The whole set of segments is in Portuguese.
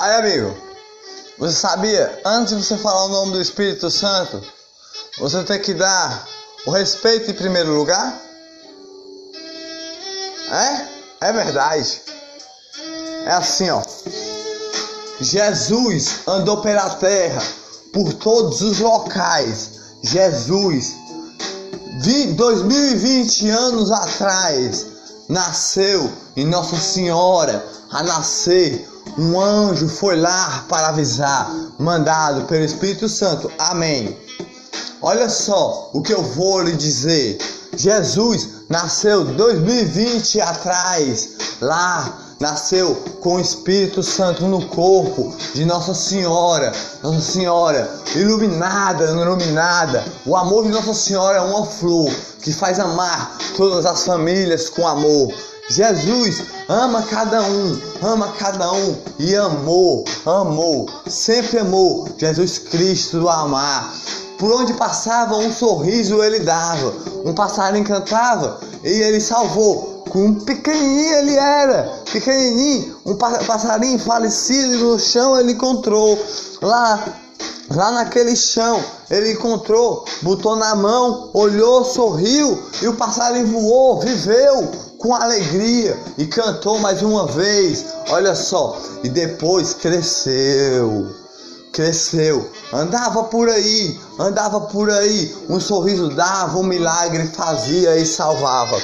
Aí, amigo, você sabia, antes de você falar o nome do Espírito Santo, você tem que dar o respeito em primeiro lugar? É? É verdade. É assim, ó. Jesus andou pela terra, por todos os locais. Jesus, 2020 anos atrás, nasceu em Nossa Senhora a nascer. Um anjo foi lá para avisar, mandado pelo Espírito Santo. Amém. Olha só o que eu vou lhe dizer. Jesus nasceu 2020 atrás, lá nasceu com o Espírito Santo no corpo de Nossa Senhora. Nossa Senhora, iluminada, iluminada. O amor de Nossa Senhora é uma flor que faz amar todas as famílias com amor. Jesus ama cada um, ama cada um e amou, amou, sempre amou Jesus Cristo do amar. Por onde passava um sorriso ele dava, um passarinho cantava e ele salvou um pequenininho ele era, pequenininho, um passarinho falecido no chão ele encontrou. Lá, lá naquele chão, ele encontrou, botou na mão, olhou, sorriu e o passarinho voou, viveu com alegria e cantou mais uma vez. Olha só, e depois cresceu cresceu, andava por aí, andava por aí, um sorriso dava, um milagre fazia e salvava.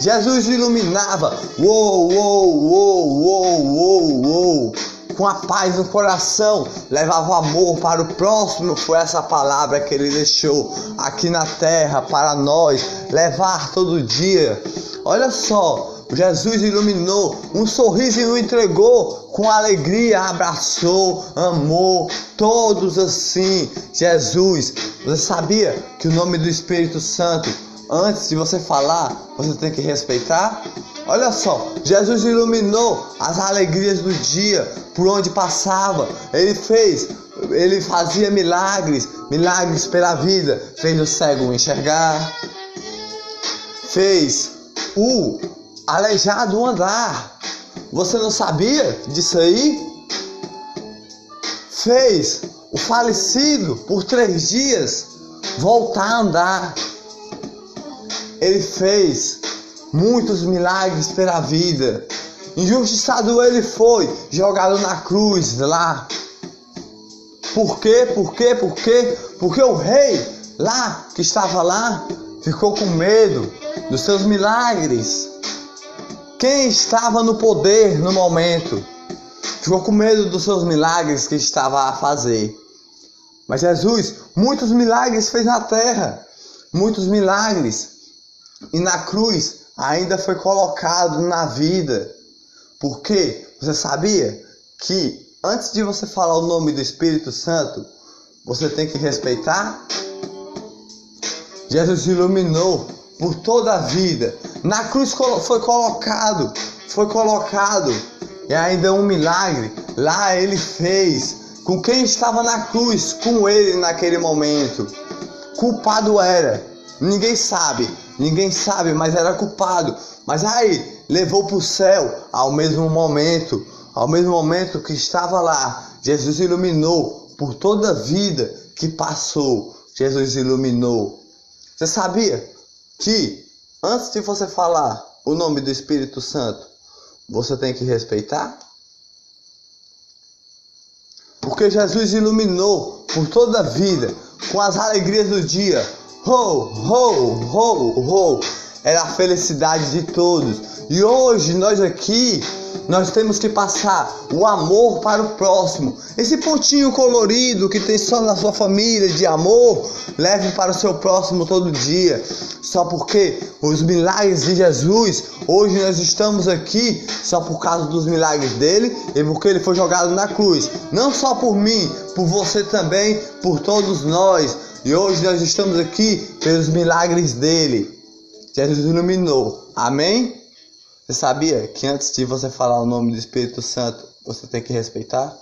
Jesus iluminava, uou, uou, uou, uou, uou, uou, com a paz no coração, levava amor para o próximo, foi essa palavra que ele deixou aqui na terra para nós, levar todo dia. Olha só, Jesus iluminou, um sorriso e o entregou, com alegria abraçou, amou, todos assim. Jesus, você sabia que o nome do Espírito Santo, antes de você falar, você tem que respeitar? Olha só, Jesus iluminou as alegrias do dia, por onde passava, ele fez, ele fazia milagres, milagres pela vida, fez o cego enxergar, fez o aleijado andar. Você não sabia disso aí? Fez o falecido por três dias voltar a andar. Ele fez muitos milagres pela vida. Injustiçado ele foi, jogado na cruz lá. Por quê? Por quê? Por quê? Porque o rei lá que estava lá ficou com medo dos seus milagres. Quem estava no poder no momento ficou com medo dos seus milagres que estava a fazer. Mas Jesus, muitos milagres fez na terra, muitos milagres. E na cruz ainda foi colocado na vida. Porque você sabia que antes de você falar o nome do Espírito Santo, você tem que respeitar? Jesus iluminou por toda a vida. Na cruz foi colocado, foi colocado. E ainda um milagre. Lá ele fez com quem estava na cruz, com ele naquele momento. Culpado era. Ninguém sabe, ninguém sabe, mas era culpado. Mas aí levou para o céu ao mesmo momento, ao mesmo momento que estava lá. Jesus iluminou por toda a vida que passou. Jesus iluminou. Você sabia que antes de você falar o nome do Espírito Santo, você tem que respeitar? Porque Jesus iluminou por toda a vida com as alegrias do dia. Ho, ho, ho, ho. Era a felicidade de todos. E hoje nós aqui nós temos que passar o amor para o próximo. Esse pontinho colorido que tem só na sua família de amor, leve para o seu próximo todo dia. Só porque os milagres de Jesus, hoje nós estamos aqui só por causa dos milagres dele e porque ele foi jogado na cruz. Não só por mim, por você também, por todos nós. E hoje nós estamos aqui pelos milagres dele. Jesus iluminou. Amém? Você sabia que antes de você falar o nome do Espírito Santo, você tem que respeitar?